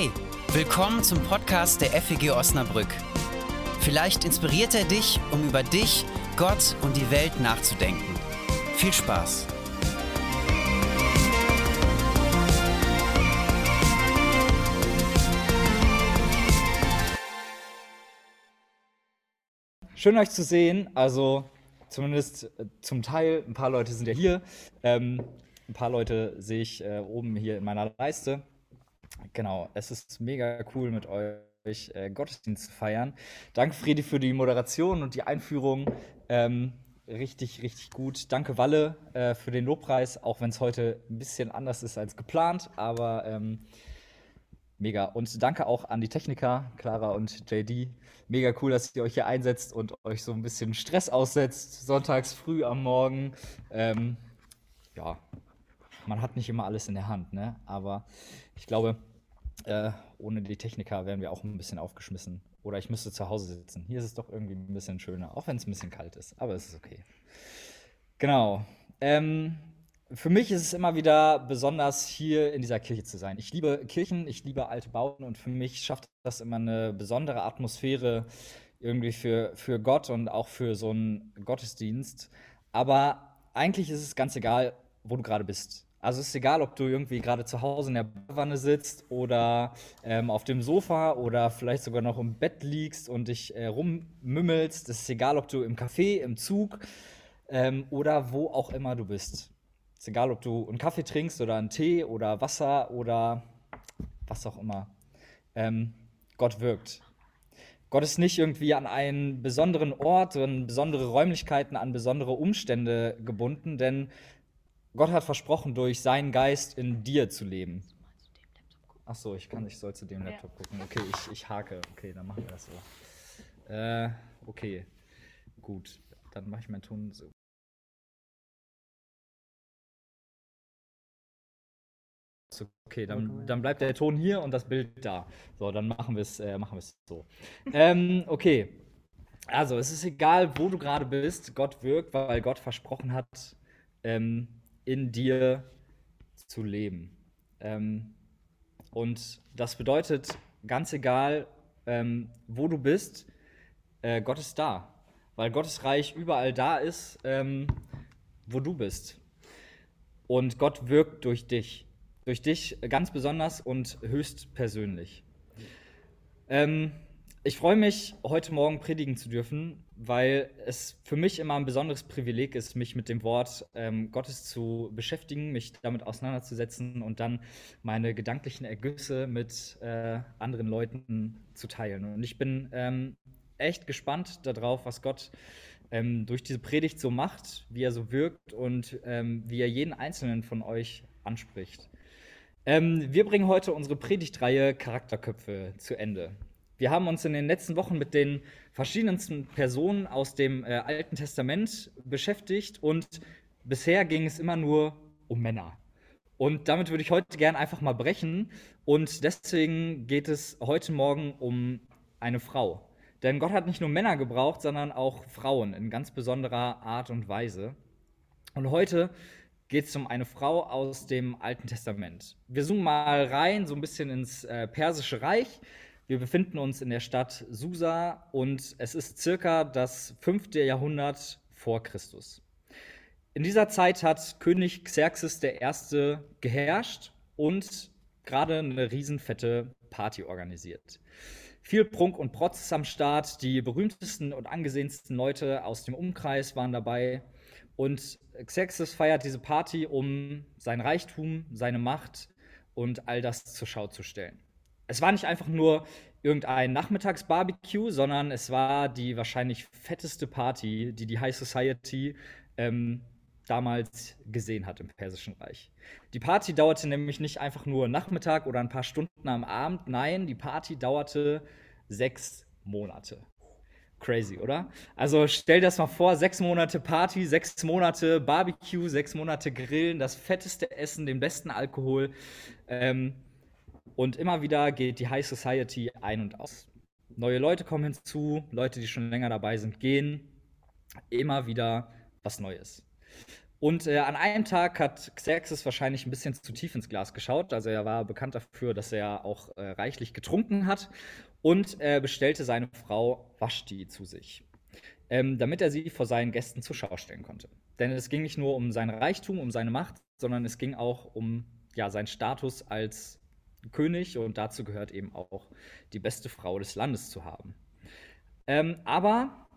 Hey, willkommen zum Podcast der FEG Osnabrück. Vielleicht inspiriert er dich, um über dich, Gott und die Welt nachzudenken. Viel Spaß! Schön euch zu sehen. Also zumindest äh, zum Teil, ein paar Leute sind ja hier. Ähm, ein paar Leute sehe ich äh, oben hier in meiner Leiste. Genau, es ist mega cool mit euch äh, Gottesdienst zu feiern. Danke, Fredi, für die Moderation und die Einführung. Ähm, richtig, richtig gut. Danke, Walle, äh, für den Lobpreis, auch wenn es heute ein bisschen anders ist als geplant, aber ähm, mega. Und danke auch an die Techniker, Clara und JD. Mega cool, dass ihr euch hier einsetzt und euch so ein bisschen Stress aussetzt, sonntags früh am Morgen. Ähm, ja, man hat nicht immer alles in der Hand, ne? aber ich glaube, äh, ohne die Techniker wären wir auch ein bisschen aufgeschmissen. Oder ich müsste zu Hause sitzen. Hier ist es doch irgendwie ein bisschen schöner, auch wenn es ein bisschen kalt ist. Aber es ist okay. Genau. Ähm, für mich ist es immer wieder besonders, hier in dieser Kirche zu sein. Ich liebe Kirchen, ich liebe alte Bauten und für mich schafft das immer eine besondere Atmosphäre irgendwie für, für Gott und auch für so einen Gottesdienst. Aber eigentlich ist es ganz egal, wo du gerade bist. Also ist egal, ob du irgendwie gerade zu Hause in der Wanne sitzt oder ähm, auf dem Sofa oder vielleicht sogar noch im Bett liegst und dich äh, rummümmelst. Es ist egal, ob du im Café, im Zug ähm, oder wo auch immer du bist. Es ist egal, ob du einen Kaffee trinkst oder einen Tee oder Wasser oder was auch immer. Ähm, Gott wirkt. Gott ist nicht irgendwie an einen besonderen Ort, an besondere Räumlichkeiten, an besondere Umstände gebunden, denn Gott hat versprochen, durch seinen Geist in dir zu leben. Ach so, ich kann, ich soll zu dem Laptop gucken. Okay, ich, ich hake. Okay, dann machen wir das so. Äh, okay, gut. Dann mache ich meinen Ton so. Okay, dann, dann bleibt der Ton hier und das Bild da. So, dann machen wir es äh, machen so. ähm, okay, also es ist egal, wo du gerade bist, Gott wirkt, weil Gott versprochen hat, ähm, in dir zu leben. Ähm, und das bedeutet, ganz egal, ähm, wo du bist, äh, Gott ist da. Weil Gottes Reich überall da ist, ähm, wo du bist. Und Gott wirkt durch dich. Durch dich ganz besonders und höchst persönlich. Ähm, ich freue mich, heute Morgen predigen zu dürfen, weil es für mich immer ein besonderes Privileg ist, mich mit dem Wort ähm, Gottes zu beschäftigen, mich damit auseinanderzusetzen und dann meine gedanklichen Ergüsse mit äh, anderen Leuten zu teilen. Und ich bin ähm, echt gespannt darauf, was Gott ähm, durch diese Predigt so macht, wie er so wirkt und ähm, wie er jeden einzelnen von euch anspricht. Ähm, wir bringen heute unsere Predigtreihe Charakterköpfe zu Ende. Wir haben uns in den letzten Wochen mit den verschiedensten Personen aus dem äh, Alten Testament beschäftigt und bisher ging es immer nur um Männer. Und damit würde ich heute gerne einfach mal brechen und deswegen geht es heute Morgen um eine Frau. Denn Gott hat nicht nur Männer gebraucht, sondern auch Frauen in ganz besonderer Art und Weise. Und heute geht es um eine Frau aus dem Alten Testament. Wir zoomen mal rein, so ein bisschen ins äh, Persische Reich. Wir befinden uns in der Stadt Susa und es ist circa das fünfte Jahrhundert vor Christus. In dieser Zeit hat König Xerxes I. geherrscht und gerade eine riesenfette Party organisiert. Viel Prunk und Protz am Start, die berühmtesten und angesehensten Leute aus dem Umkreis waren dabei und Xerxes feiert diese Party, um sein Reichtum, seine Macht und all das zur Schau zu stellen es war nicht einfach nur irgendein Nachmittagsbarbecue, sondern es war die wahrscheinlich fetteste Party, die die High Society ähm, damals gesehen hat im Persischen Reich. Die Party dauerte nämlich nicht einfach nur Nachmittag oder ein paar Stunden am Abend, nein, die Party dauerte sechs Monate. Crazy, oder? Also stell dir das mal vor, sechs Monate Party, sechs Monate Barbecue, sechs Monate Grillen, das fetteste Essen, den besten Alkohol. Ähm, und immer wieder geht die High Society ein und aus. Neue Leute kommen hinzu, Leute, die schon länger dabei sind, gehen. Immer wieder was Neues. Und äh, an einem Tag hat Xerxes wahrscheinlich ein bisschen zu tief ins Glas geschaut. Also er war bekannt dafür, dass er auch äh, reichlich getrunken hat und äh, bestellte seine Frau Vashti zu sich, ähm, damit er sie vor seinen Gästen zur Schau stellen konnte. Denn es ging nicht nur um seinen Reichtum, um seine Macht, sondern es ging auch um ja, seinen Status als König und dazu gehört eben auch die beste Frau des Landes zu haben. Ähm, aber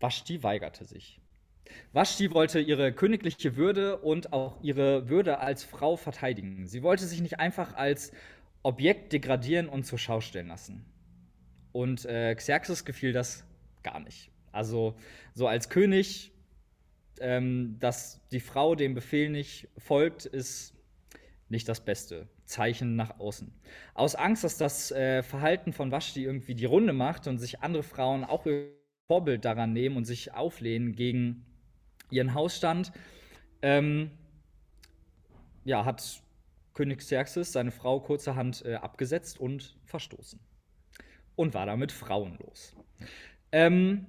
Vashti weigerte sich. Vashti wollte ihre königliche Würde und auch ihre Würde als Frau verteidigen. Sie wollte sich nicht einfach als Objekt degradieren und zur Schau stellen lassen. Und äh, Xerxes gefiel das gar nicht. Also so als König, ähm, dass die Frau dem Befehl nicht folgt, ist nicht das beste Zeichen nach außen. Aus Angst, dass das äh, Verhalten von Vashti irgendwie die Runde macht und sich andere Frauen auch Vorbild daran nehmen und sich auflehnen gegen ihren Hausstand, ähm, ja, hat König Xerxes seine Frau kurzerhand äh, abgesetzt und verstoßen. Und war damit frauenlos. Ähm,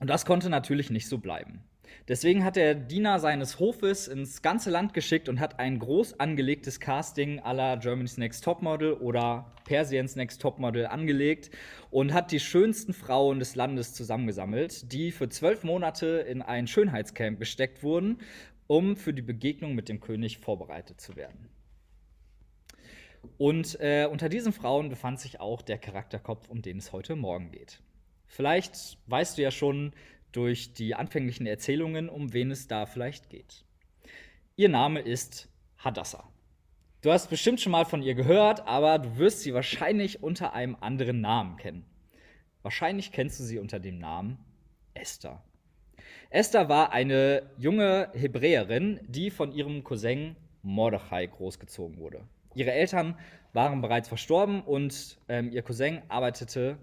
und das konnte natürlich nicht so bleiben. Deswegen hat der Diener seines Hofes ins ganze Land geschickt und hat ein groß angelegtes Casting aller Germany's Next Topmodel oder Persians Next Topmodel angelegt und hat die schönsten Frauen des Landes zusammengesammelt, die für zwölf Monate in ein Schönheitscamp gesteckt wurden, um für die Begegnung mit dem König vorbereitet zu werden. Und äh, unter diesen Frauen befand sich auch der Charakterkopf, um den es heute Morgen geht. Vielleicht weißt du ja schon, durch die anfänglichen Erzählungen, um wen es da vielleicht geht. Ihr Name ist Hadassah. Du hast bestimmt schon mal von ihr gehört, aber du wirst sie wahrscheinlich unter einem anderen Namen kennen. Wahrscheinlich kennst du sie unter dem Namen Esther. Esther war eine junge Hebräerin, die von ihrem Cousin Mordechai großgezogen wurde. Ihre Eltern waren bereits verstorben und ähm, ihr Cousin arbeitete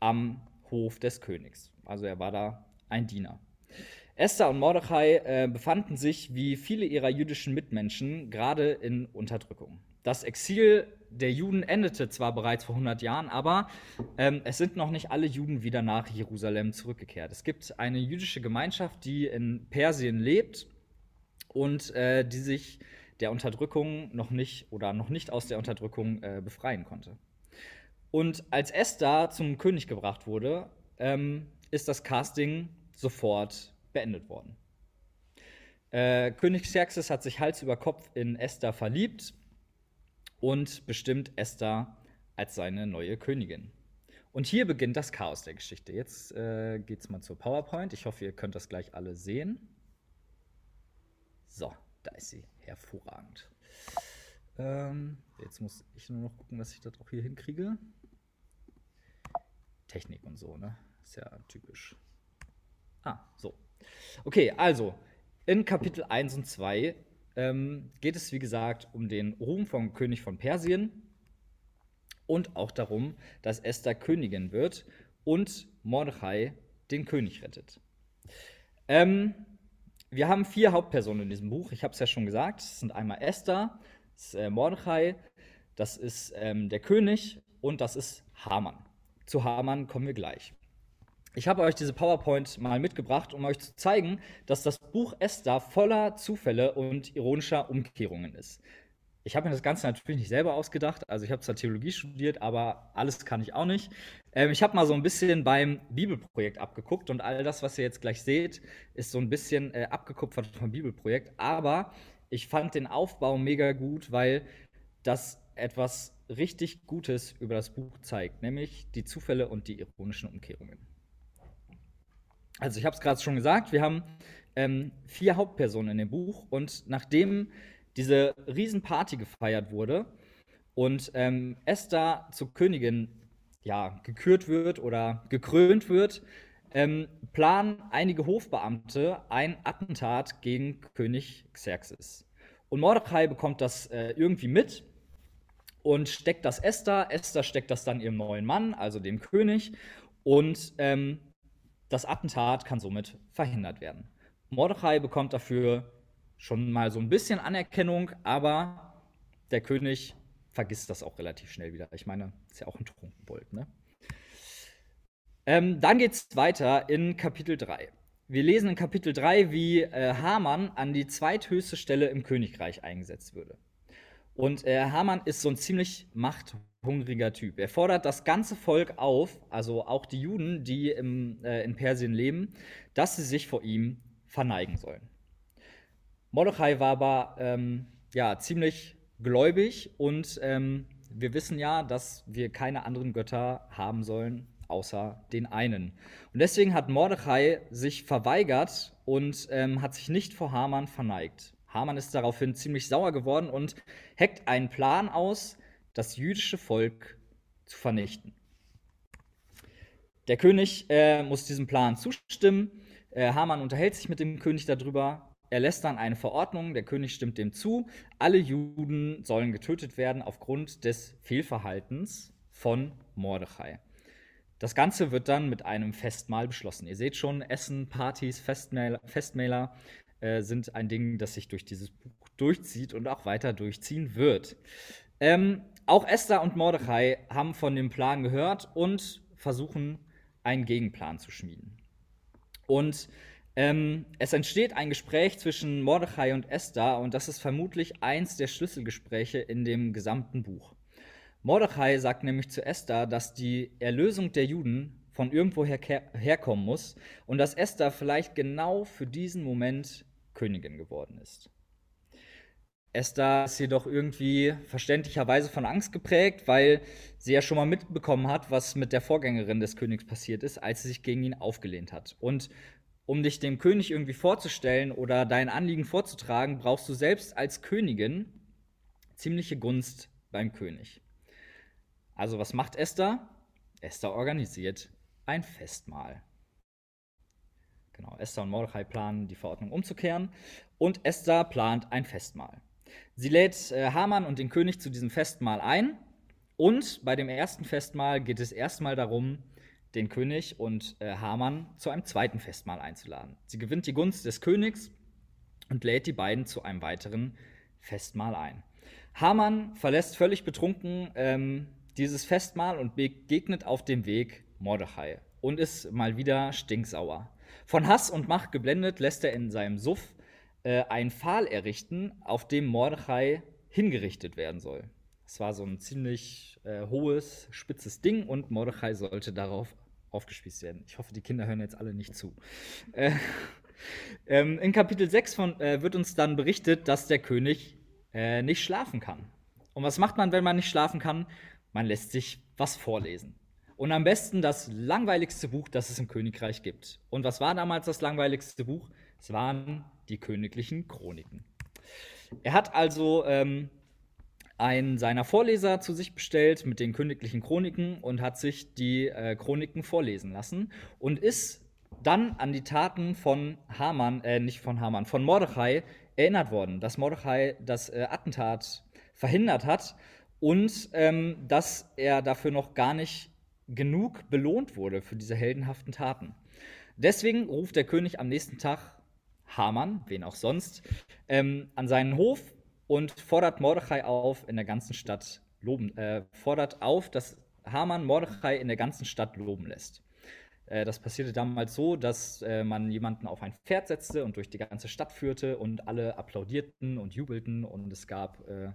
am Hof des Königs. Also er war da ein Diener. Esther und Mordechai äh, befanden sich wie viele ihrer jüdischen Mitmenschen gerade in Unterdrückung. Das Exil der Juden endete zwar bereits vor 100 Jahren, aber ähm, es sind noch nicht alle Juden wieder nach Jerusalem zurückgekehrt. Es gibt eine jüdische Gemeinschaft, die in Persien lebt und äh, die sich der Unterdrückung noch nicht oder noch nicht aus der Unterdrückung äh, befreien konnte. Und als Esther zum König gebracht wurde, ähm, ist das Casting sofort beendet worden. Äh, König Xerxes hat sich Hals über Kopf in Esther verliebt und bestimmt Esther als seine neue Königin. Und hier beginnt das Chaos der Geschichte. Jetzt äh, es mal zur PowerPoint. Ich hoffe, ihr könnt das gleich alle sehen. So, da ist sie. Hervorragend. Ähm, jetzt muss ich nur noch gucken, dass ich das auch hier hinkriege. Technik und so, ne? Ist ja typisch. Ah, so. Okay, also in Kapitel 1 und 2 ähm, geht es, wie gesagt, um den Ruhm vom König von Persien und auch darum, dass Esther Königin wird und Mordechai den König rettet. Ähm, wir haben vier Hauptpersonen in diesem Buch. Ich habe es ja schon gesagt. Es sind einmal Esther, das ist, äh, Mordechai, das ist ähm, der König und das ist Haman. Zu Haman kommen wir gleich. Ich habe euch diese PowerPoint mal mitgebracht, um euch zu zeigen, dass das Buch Esther voller Zufälle und ironischer Umkehrungen ist. Ich habe mir das Ganze natürlich nicht selber ausgedacht, also ich habe zwar Theologie studiert, aber alles kann ich auch nicht. Ähm, ich habe mal so ein bisschen beim Bibelprojekt abgeguckt und all das, was ihr jetzt gleich seht, ist so ein bisschen äh, abgekupfert vom Bibelprojekt, aber ich fand den Aufbau mega gut, weil das etwas richtig Gutes über das Buch zeigt, nämlich die Zufälle und die ironischen Umkehrungen. Also ich habe es gerade schon gesagt, wir haben ähm, vier Hauptpersonen in dem Buch und nachdem diese Riesenparty gefeiert wurde und ähm, Esther zur Königin ja, gekürt wird oder gekrönt wird, ähm, planen einige Hofbeamte ein Attentat gegen König Xerxes. Und Mordechai bekommt das äh, irgendwie mit und steckt das Esther. Esther steckt das dann ihrem neuen Mann, also dem König. Und ähm, das Attentat kann somit verhindert werden. Mordechai bekommt dafür schon mal so ein bisschen Anerkennung, aber der König vergisst das auch relativ schnell wieder. Ich meine, ist ja auch ein Trunkenbold, ne? Ähm, dann es weiter in Kapitel 3. wir lesen in Kapitel 3, wie äh, Haman an die zweithöchste Stelle im Königreich eingesetzt würde. Und äh, Haman ist so ein ziemlich machthungriger Typ. Er fordert das ganze Volk auf, also auch die Juden, die im, äh, in Persien leben, dass sie sich vor ihm verneigen sollen. Mordechai war aber ähm, ja, ziemlich gläubig und ähm, wir wissen ja, dass wir keine anderen Götter haben sollen, außer den einen. Und deswegen hat Mordechai sich verweigert und ähm, hat sich nicht vor Haman verneigt. Haman ist daraufhin ziemlich sauer geworden und heckt einen Plan aus, das jüdische Volk zu vernichten. Der König äh, muss diesem Plan zustimmen. Äh, Haman unterhält sich mit dem König darüber. Er lässt dann eine Verordnung, der König stimmt dem zu. Alle Juden sollen getötet werden aufgrund des Fehlverhaltens von Mordechai. Das Ganze wird dann mit einem Festmahl beschlossen. Ihr seht schon, Essen, Partys, Festmäler, Festmäler äh, sind ein Ding, das sich durch dieses Buch durchzieht und auch weiter durchziehen wird. Ähm, auch Esther und Mordechai haben von dem Plan gehört und versuchen, einen Gegenplan zu schmieden. Und ähm, es entsteht ein Gespräch zwischen Mordechai und Esther und das ist vermutlich eins der Schlüsselgespräche in dem gesamten Buch. Mordechai sagt nämlich zu Esther, dass die Erlösung der Juden von irgendwoher herkommen muss und dass Esther vielleicht genau für diesen Moment Königin geworden ist. Esther ist jedoch irgendwie verständlicherweise von Angst geprägt, weil sie ja schon mal mitbekommen hat, was mit der Vorgängerin des Königs passiert ist, als sie sich gegen ihn aufgelehnt hat. Und um dich dem König irgendwie vorzustellen oder dein Anliegen vorzutragen, brauchst du selbst als Königin ziemliche Gunst beim König. Also was macht Esther? Esther organisiert ein Festmahl. Genau, Esther und Mordechai planen, die Verordnung umzukehren und Esther plant ein Festmahl. Sie lädt äh, Haman und den König zu diesem Festmahl ein und bei dem ersten Festmahl geht es erstmal darum, den König und äh, Haman zu einem zweiten Festmahl einzuladen. Sie gewinnt die Gunst des Königs und lädt die beiden zu einem weiteren Festmahl ein. Haman verlässt völlig betrunken ähm, dieses Festmahl und begegnet auf dem Weg Mordechai und ist mal wieder stinksauer. Von Hass und Macht geblendet lässt er in seinem Suff äh, einen Pfahl errichten, auf dem Mordechai hingerichtet werden soll. Es war so ein ziemlich äh, hohes, spitzes Ding und Mordechai sollte darauf aufgespießt werden. Ich hoffe, die Kinder hören jetzt alle nicht zu. Äh, ähm, in Kapitel 6 von, äh, wird uns dann berichtet, dass der König äh, nicht schlafen kann. Und was macht man, wenn man nicht schlafen kann? Man lässt sich was vorlesen. Und am besten das langweiligste Buch, das es im Königreich gibt. Und was war damals das langweiligste Buch? Es waren die königlichen Chroniken. Er hat also ähm, einen seiner Vorleser zu sich bestellt mit den königlichen Chroniken und hat sich die äh, Chroniken vorlesen lassen und ist dann an die Taten von Haman, äh, nicht von Haman, von Mordechai erinnert worden, dass Mordechai das äh, Attentat verhindert hat und ähm, dass er dafür noch gar nicht genug belohnt wurde für diese heldenhaften Taten. Deswegen ruft der König am nächsten Tag Haman, wen auch sonst, ähm, an seinen Hof und fordert Mordechai auf, in der ganzen Stadt loben, äh, fordert auf, dass Haman Mordechai in der ganzen Stadt loben lässt. Äh, das passierte damals so, dass äh, man jemanden auf ein Pferd setzte und durch die ganze Stadt führte und alle applaudierten und jubelten und es gab äh,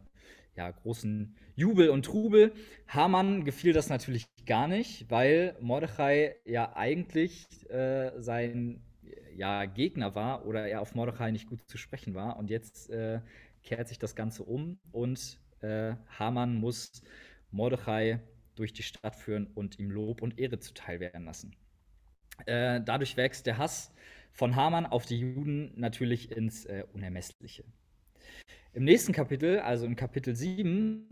ja, großen Jubel und Trubel. Haman gefiel das natürlich gar nicht, weil Mordechai ja eigentlich äh, sein ja, Gegner war oder er auf Mordechai nicht gut zu sprechen war. Und jetzt äh, kehrt sich das Ganze um und äh, Haman muss Mordechai durch die Stadt führen und ihm Lob und Ehre zuteil werden lassen. Äh, dadurch wächst der Hass von Haman auf die Juden natürlich ins äh, Unermessliche. Im nächsten Kapitel, also im Kapitel 7,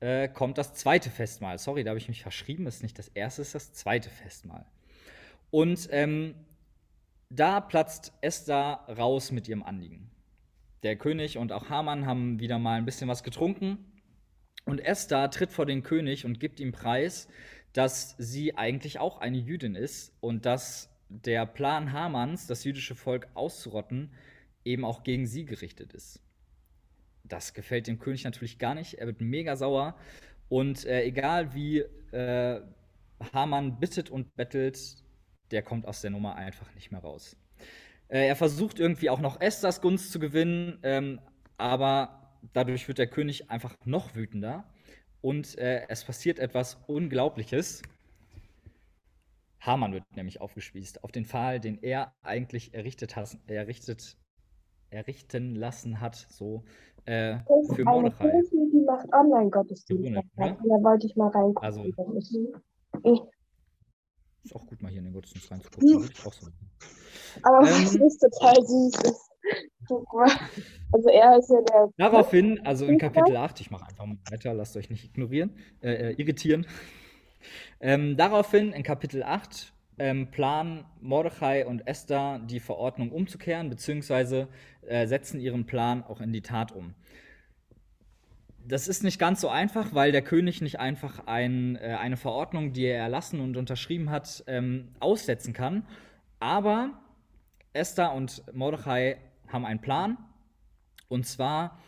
äh, kommt das zweite Festmahl. Sorry, da habe ich mich verschrieben. Das ist nicht das erste, das ist das zweite Festmahl. Und ähm, da platzt Esther raus mit ihrem Anliegen. Der König und auch Haman haben wieder mal ein bisschen was getrunken. Und Esther tritt vor den König und gibt ihm preis, dass sie eigentlich auch eine Jüdin ist und dass der Plan Hamans, das jüdische Volk auszurotten, eben auch gegen sie gerichtet ist. Das gefällt dem König natürlich gar nicht. Er wird mega sauer. Und äh, egal wie äh, Haman bittet und bettelt, der kommt aus der Nummer einfach nicht mehr raus. Äh, er versucht irgendwie auch noch Esthers Gunst zu gewinnen, ähm, aber dadurch wird der König einfach noch wütender und äh, es passiert etwas Unglaubliches. Haman wird nämlich aufgespießt auf den Pfahl, den er eigentlich errichtet, has, errichtet errichten lassen hat, so äh, für Mordechai. Kirche, die macht Online-Gottesdienst. Ne? Da wollte ich mal reingucken. Also- Ich, Ist auch gut, mal hier in den Gottesdienst reinzugucken. So aber Ähm. was ist total süß ist. Also er ist ja der. Daraufhin, also in Kapitel 8, ich mache einfach mal weiter, lasst euch nicht ignorieren, äh, äh, irritieren. Ähm, daraufhin in Kapitel 8 ähm, planen Mordechai und Esther die Verordnung umzukehren, beziehungsweise äh, setzen ihren Plan auch in die Tat um. Das ist nicht ganz so einfach, weil der König nicht einfach ein, äh, eine Verordnung, die er erlassen und unterschrieben hat, ähm, aussetzen kann. Aber Esther und Mordechai haben einen Plan. Und zwar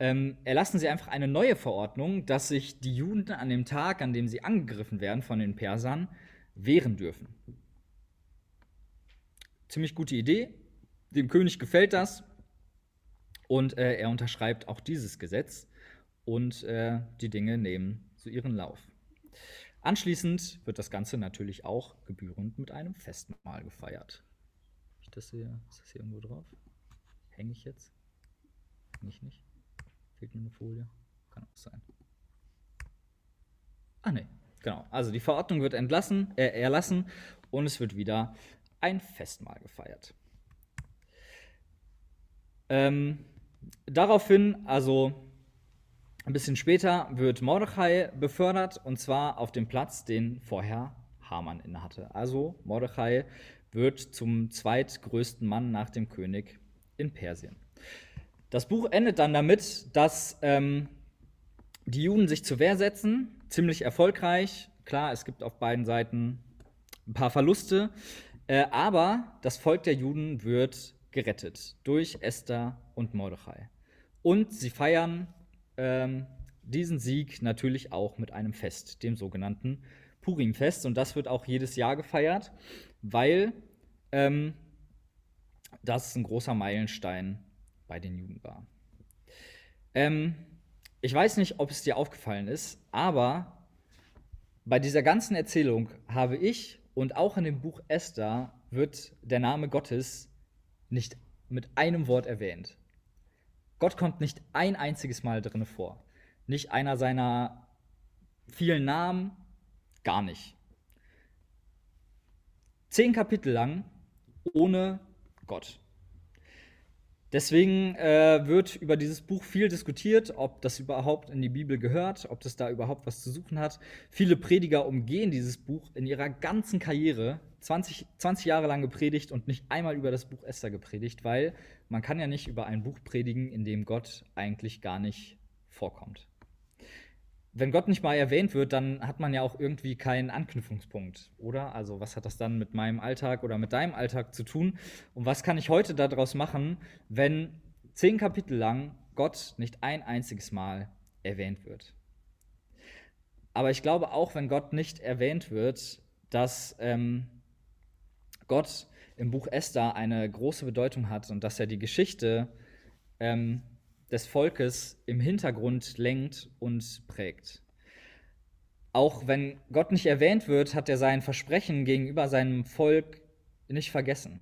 ähm, erlassen sie einfach eine neue Verordnung, dass sich die Juden an dem Tag, an dem sie angegriffen werden von den Persern, wehren dürfen. Ziemlich gute Idee. Dem König gefällt das. Und äh, er unterschreibt auch dieses Gesetz. Und äh, die Dinge nehmen so ihren Lauf. Anschließend wird das Ganze natürlich auch gebührend mit einem Festmahl gefeiert. Ich das hier, ist das hier irgendwo drauf? Hänge ich jetzt? Hänge ich nicht? Fehlt mir eine Folie? Kann auch sein. Ah, ne, genau. Also die Verordnung wird entlassen, äh, erlassen und es wird wieder ein Festmahl gefeiert. Ähm, daraufhin, also ein bisschen später, wird Mordechai befördert und zwar auf den Platz, den vorher Haman innehatte. Also Mordechai wird zum zweitgrößten Mann nach dem König in Persien. Das Buch endet dann damit, dass ähm, die Juden sich zur Wehr setzen, ziemlich erfolgreich. Klar, es gibt auf beiden Seiten ein paar Verluste, äh, aber das Volk der Juden wird gerettet durch Esther und Mordechai. Und sie feiern ähm, diesen Sieg natürlich auch mit einem Fest, dem sogenannten Purimfest. Und das wird auch jedes Jahr gefeiert, weil ähm, das ein großer Meilenstein bei den Juden war. Ähm, ich weiß nicht, ob es dir aufgefallen ist, aber bei dieser ganzen Erzählung habe ich und auch in dem Buch Esther wird der Name Gottes nicht mit einem Wort erwähnt. Gott kommt nicht ein einziges Mal drin vor. Nicht einer seiner vielen Namen, gar nicht. Zehn Kapitel lang ohne Gott. Deswegen äh, wird über dieses Buch viel diskutiert, ob das überhaupt in die Bibel gehört, ob das da überhaupt was zu suchen hat. Viele Prediger umgehen dieses Buch in ihrer ganzen Karriere, 20, 20 Jahre lang gepredigt und nicht einmal über das Buch Esther gepredigt, weil man kann ja nicht über ein Buch predigen, in dem Gott eigentlich gar nicht vorkommt. Wenn Gott nicht mal erwähnt wird, dann hat man ja auch irgendwie keinen Anknüpfungspunkt, oder? Also was hat das dann mit meinem Alltag oder mit deinem Alltag zu tun? Und was kann ich heute daraus machen, wenn zehn Kapitel lang Gott nicht ein einziges Mal erwähnt wird? Aber ich glaube auch, wenn Gott nicht erwähnt wird, dass ähm, Gott im Buch Esther eine große Bedeutung hat und dass er die Geschichte ähm, des Volkes im Hintergrund lenkt und prägt. Auch wenn Gott nicht erwähnt wird, hat er sein Versprechen gegenüber seinem Volk nicht vergessen.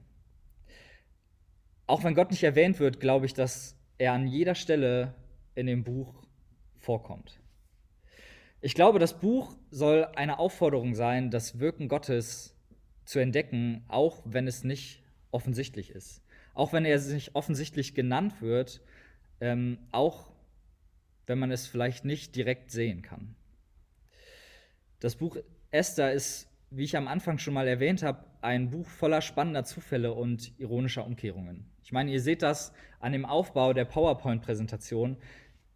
Auch wenn Gott nicht erwähnt wird, glaube ich, dass er an jeder Stelle in dem Buch vorkommt. Ich glaube, das Buch soll eine Aufforderung sein, das Wirken Gottes zu entdecken, auch wenn es nicht offensichtlich ist. Auch wenn er nicht offensichtlich genannt wird, ähm, auch wenn man es vielleicht nicht direkt sehen kann. Das Buch Esther ist, wie ich am Anfang schon mal erwähnt habe, ein Buch voller spannender Zufälle und ironischer Umkehrungen. Ich meine, ihr seht das an dem Aufbau der PowerPoint-Präsentation.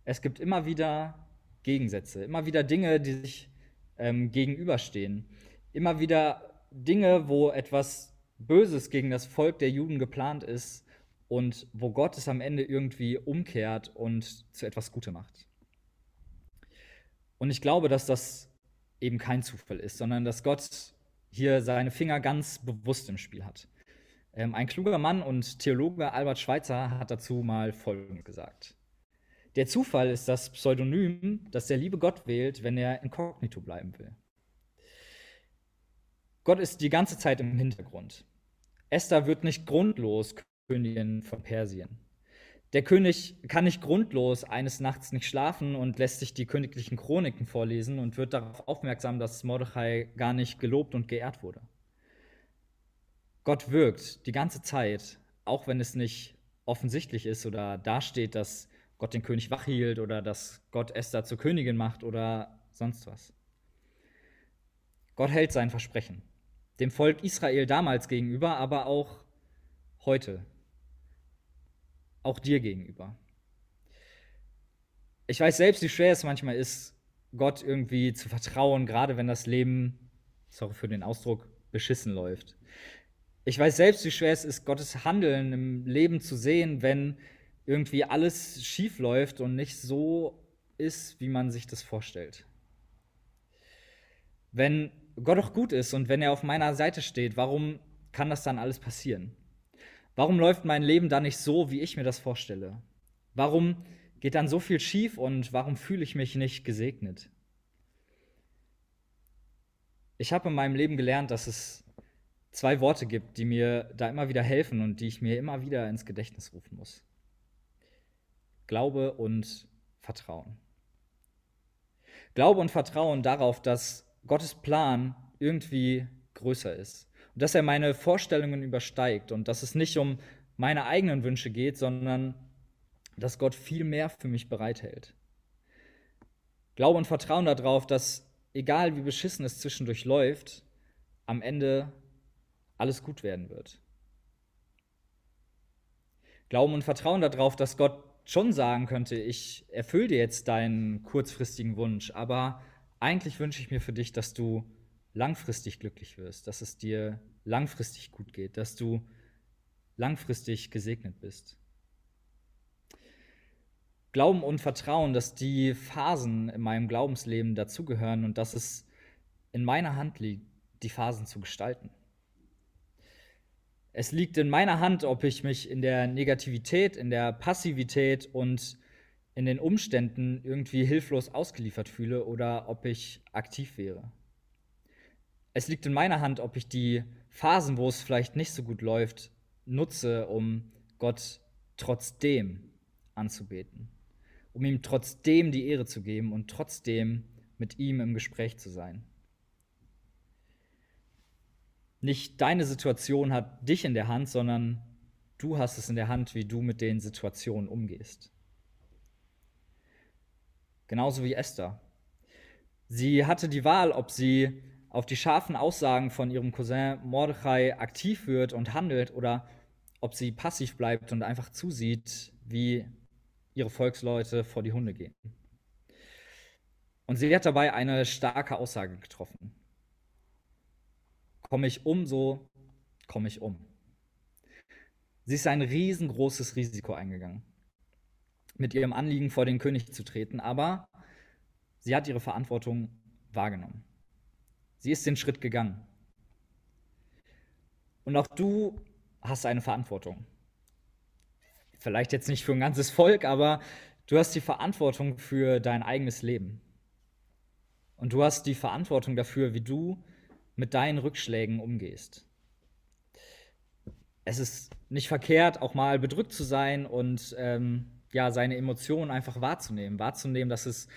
Es gibt immer wieder Gegensätze, immer wieder Dinge, die sich ähm, gegenüberstehen, immer wieder Dinge, wo etwas Böses gegen das Volk der Juden geplant ist und wo Gott es am Ende irgendwie umkehrt und zu etwas Gute macht. Und ich glaube, dass das eben kein Zufall ist, sondern dass Gott hier seine Finger ganz bewusst im Spiel hat. Ähm, ein kluger Mann und Theologe Albert Schweitzer hat dazu mal Folgendes gesagt. Der Zufall ist das Pseudonym, das der liebe Gott wählt, wenn er inkognito bleiben will. Gott ist die ganze Zeit im Hintergrund. Esther wird nicht grundlos Königin von Persien. Der König kann nicht grundlos eines Nachts nicht schlafen und lässt sich die königlichen Chroniken vorlesen und wird darauf aufmerksam, dass Mordechai gar nicht gelobt und geehrt wurde. Gott wirkt die ganze Zeit, auch wenn es nicht offensichtlich ist oder dasteht, dass Gott den König wachhielt oder dass Gott Esther zur Königin macht oder sonst was. Gott hält sein Versprechen. Dem Volk Israel damals gegenüber, aber auch heute auch dir gegenüber. Ich weiß selbst, wie schwer es manchmal ist, Gott irgendwie zu vertrauen, gerade wenn das Leben, sorry für den Ausdruck, beschissen läuft. Ich weiß selbst, wie schwer es ist, Gottes Handeln im Leben zu sehen, wenn irgendwie alles schief läuft und nicht so ist, wie man sich das vorstellt. Wenn Gott doch gut ist und wenn er auf meiner Seite steht, warum kann das dann alles passieren? Warum läuft mein Leben dann nicht so, wie ich mir das vorstelle? Warum geht dann so viel schief und warum fühle ich mich nicht gesegnet? Ich habe in meinem Leben gelernt, dass es zwei Worte gibt, die mir da immer wieder helfen und die ich mir immer wieder ins Gedächtnis rufen muss. Glaube und Vertrauen. Glaube und Vertrauen darauf, dass Gottes Plan irgendwie größer ist und dass er meine Vorstellungen übersteigt und dass es nicht um meine eigenen Wünsche geht, sondern dass Gott viel mehr für mich bereithält. Glaube und Vertrauen darauf, dass egal wie beschissen es zwischendurch läuft, am Ende alles gut werden wird. Glauben und Vertrauen darauf, dass Gott schon sagen könnte, ich erfülle dir jetzt deinen kurzfristigen Wunsch, aber eigentlich wünsche ich mir für dich, dass du langfristig glücklich wirst, dass es dir langfristig gut geht, dass du langfristig gesegnet bist. Glauben und Vertrauen, dass die Phasen in meinem Glaubensleben dazugehören und dass es in meiner Hand liegt, die Phasen zu gestalten. Es liegt in meiner Hand, ob ich mich in der Negativität, in der Passivität und in den Umständen irgendwie hilflos ausgeliefert fühle oder ob ich aktiv wäre. Es liegt in meiner Hand, ob ich die Phasen, wo es vielleicht nicht so gut läuft, nutze, um Gott trotzdem anzubeten, um ihm trotzdem die Ehre zu geben und trotzdem mit ihm im Gespräch zu sein. Nicht deine Situation hat dich in der Hand, sondern du hast es in der Hand, wie du mit den Situationen umgehst. Genauso wie Esther. Sie hatte die Wahl, ob sie auf die scharfen Aussagen von ihrem Cousin Mordechai aktiv wird und handelt oder ob sie passiv bleibt und einfach zusieht, wie ihre Volksleute vor die Hunde gehen. Und sie hat dabei eine starke Aussage getroffen. Komme ich um, so komme ich um. Sie ist ein riesengroßes Risiko eingegangen, mit ihrem Anliegen vor den König zu treten, aber sie hat ihre Verantwortung wahrgenommen. Sie ist den Schritt gegangen. Und auch du hast eine Verantwortung. Vielleicht jetzt nicht für ein ganzes Volk, aber du hast die Verantwortung für dein eigenes Leben. Und du hast die Verantwortung dafür, wie du mit deinen Rückschlägen umgehst. Es ist nicht verkehrt, auch mal bedrückt zu sein und ähm, ja, seine Emotionen einfach wahrzunehmen. Wahrzunehmen, dass es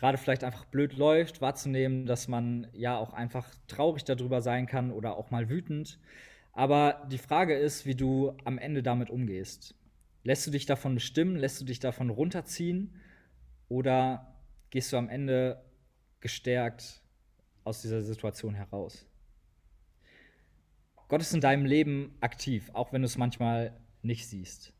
gerade vielleicht einfach blöd läuft, wahrzunehmen, dass man ja auch einfach traurig darüber sein kann oder auch mal wütend. Aber die Frage ist, wie du am Ende damit umgehst. Lässt du dich davon bestimmen? Lässt du dich davon runterziehen? Oder gehst du am Ende gestärkt aus dieser Situation heraus? Gott ist in deinem Leben aktiv, auch wenn du es manchmal nicht siehst.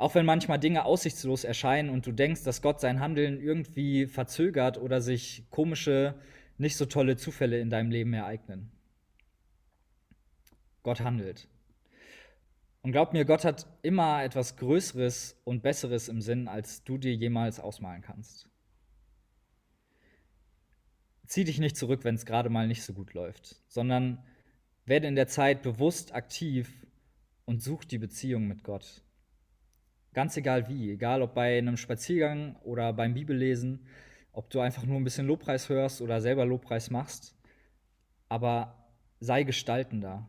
Auch wenn manchmal Dinge aussichtslos erscheinen und du denkst, dass Gott sein Handeln irgendwie verzögert oder sich komische, nicht so tolle Zufälle in deinem Leben ereignen. Gott handelt. Und glaub mir, Gott hat immer etwas Größeres und Besseres im Sinn, als du dir jemals ausmalen kannst. Zieh dich nicht zurück, wenn es gerade mal nicht so gut läuft, sondern werde in der Zeit bewusst aktiv und such die Beziehung mit Gott. Ganz egal wie, egal ob bei einem Spaziergang oder beim Bibellesen, ob du einfach nur ein bisschen Lobpreis hörst oder selber Lobpreis machst, aber sei gestaltender.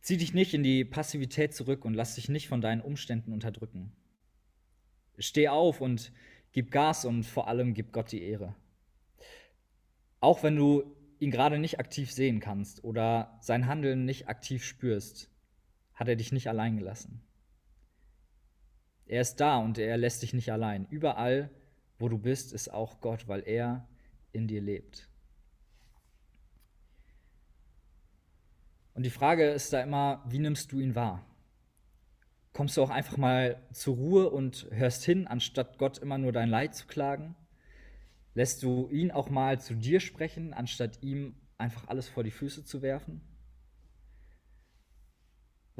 Zieh dich nicht in die Passivität zurück und lass dich nicht von deinen Umständen unterdrücken. Steh auf und gib Gas und vor allem gib Gott die Ehre. Auch wenn du ihn gerade nicht aktiv sehen kannst oder sein Handeln nicht aktiv spürst, hat er dich nicht allein gelassen. Er ist da und er lässt dich nicht allein. Überall, wo du bist, ist auch Gott, weil er in dir lebt. Und die Frage ist da immer, wie nimmst du ihn wahr? Kommst du auch einfach mal zur Ruhe und hörst hin, anstatt Gott immer nur dein Leid zu klagen? Lässt du ihn auch mal zu dir sprechen, anstatt ihm einfach alles vor die Füße zu werfen?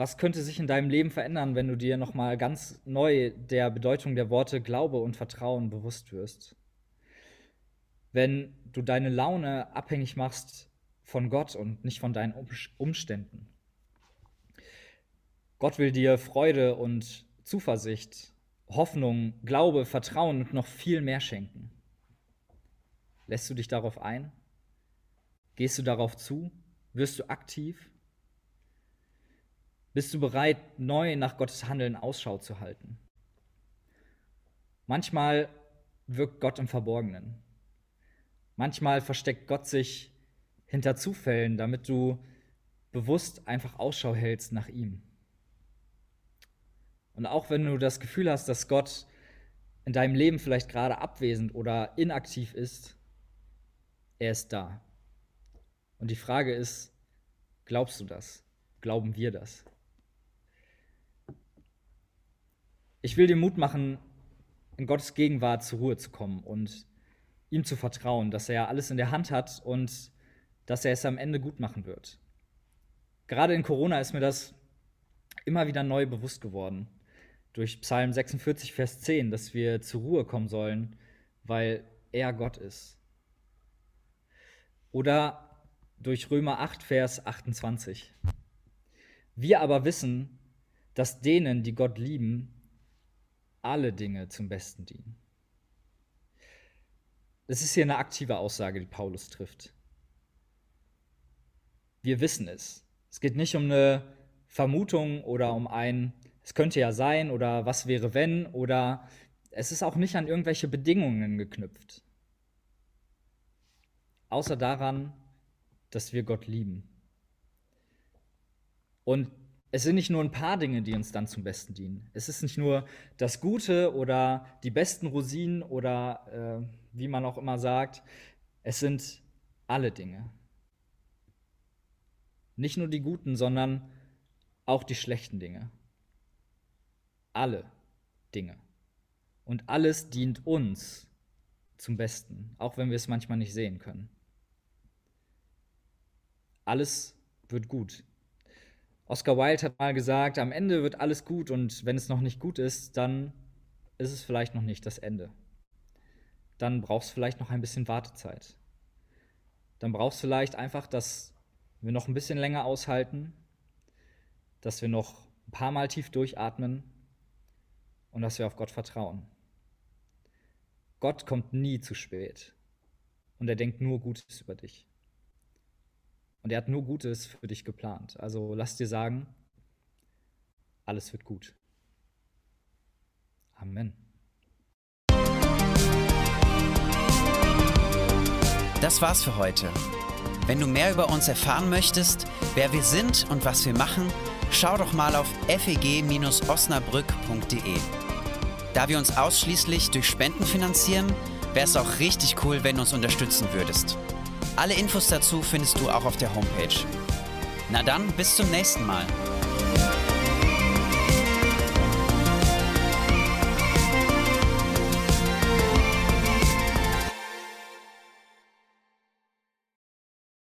Was könnte sich in deinem Leben verändern, wenn du dir noch mal ganz neu der Bedeutung der Worte Glaube und Vertrauen bewusst wirst? Wenn du deine Laune abhängig machst von Gott und nicht von deinen Umständen. Gott will dir Freude und Zuversicht, Hoffnung, Glaube, Vertrauen und noch viel mehr schenken. Lässt du dich darauf ein? Gehst du darauf zu? Wirst du aktiv? Bist du bereit, neu nach Gottes Handeln Ausschau zu halten? Manchmal wirkt Gott im Verborgenen. Manchmal versteckt Gott sich hinter Zufällen, damit du bewusst einfach Ausschau hältst nach ihm. Und auch wenn du das Gefühl hast, dass Gott in deinem Leben vielleicht gerade abwesend oder inaktiv ist, er ist da. Und die Frage ist, glaubst du das? Glauben wir das? Ich will dir Mut machen, in Gottes Gegenwart zur Ruhe zu kommen und ihm zu vertrauen, dass er alles in der Hand hat und dass er es am Ende gut machen wird. Gerade in Corona ist mir das immer wieder neu bewusst geworden. Durch Psalm 46, Vers 10, dass wir zur Ruhe kommen sollen, weil er Gott ist. Oder durch Römer 8, Vers 28. Wir aber wissen, dass denen, die Gott lieben, alle Dinge zum Besten dienen. Das ist hier eine aktive Aussage, die Paulus trifft. Wir wissen es. Es geht nicht um eine Vermutung oder um ein, es könnte ja sein oder was wäre wenn oder es ist auch nicht an irgendwelche Bedingungen geknüpft außer daran, dass wir Gott lieben. Und es sind nicht nur ein paar Dinge, die uns dann zum Besten dienen. Es ist nicht nur das Gute oder die besten Rosinen oder äh, wie man auch immer sagt. Es sind alle Dinge. Nicht nur die guten, sondern auch die schlechten Dinge. Alle Dinge. Und alles dient uns zum Besten, auch wenn wir es manchmal nicht sehen können alles wird gut. Oscar Wilde hat mal gesagt, am Ende wird alles gut und wenn es noch nicht gut ist, dann ist es vielleicht noch nicht das Ende. Dann brauchst du vielleicht noch ein bisschen Wartezeit. Dann brauchst du vielleicht einfach, dass wir noch ein bisschen länger aushalten, dass wir noch ein paar Mal tief durchatmen und dass wir auf Gott vertrauen. Gott kommt nie zu spät und er denkt nur Gutes über dich. Und er hat nur Gutes für dich geplant. Also lass dir sagen, alles wird gut. Amen. Das war's für heute. Wenn du mehr über uns erfahren möchtest, wer wir sind und was wir machen, schau doch mal auf feg-osnabrück.de. Da wir uns ausschließlich durch Spenden finanzieren, wäre es auch richtig cool, wenn du uns unterstützen würdest. Alle Infos dazu findest du auch auf der Homepage. Na dann, bis zum nächsten Mal.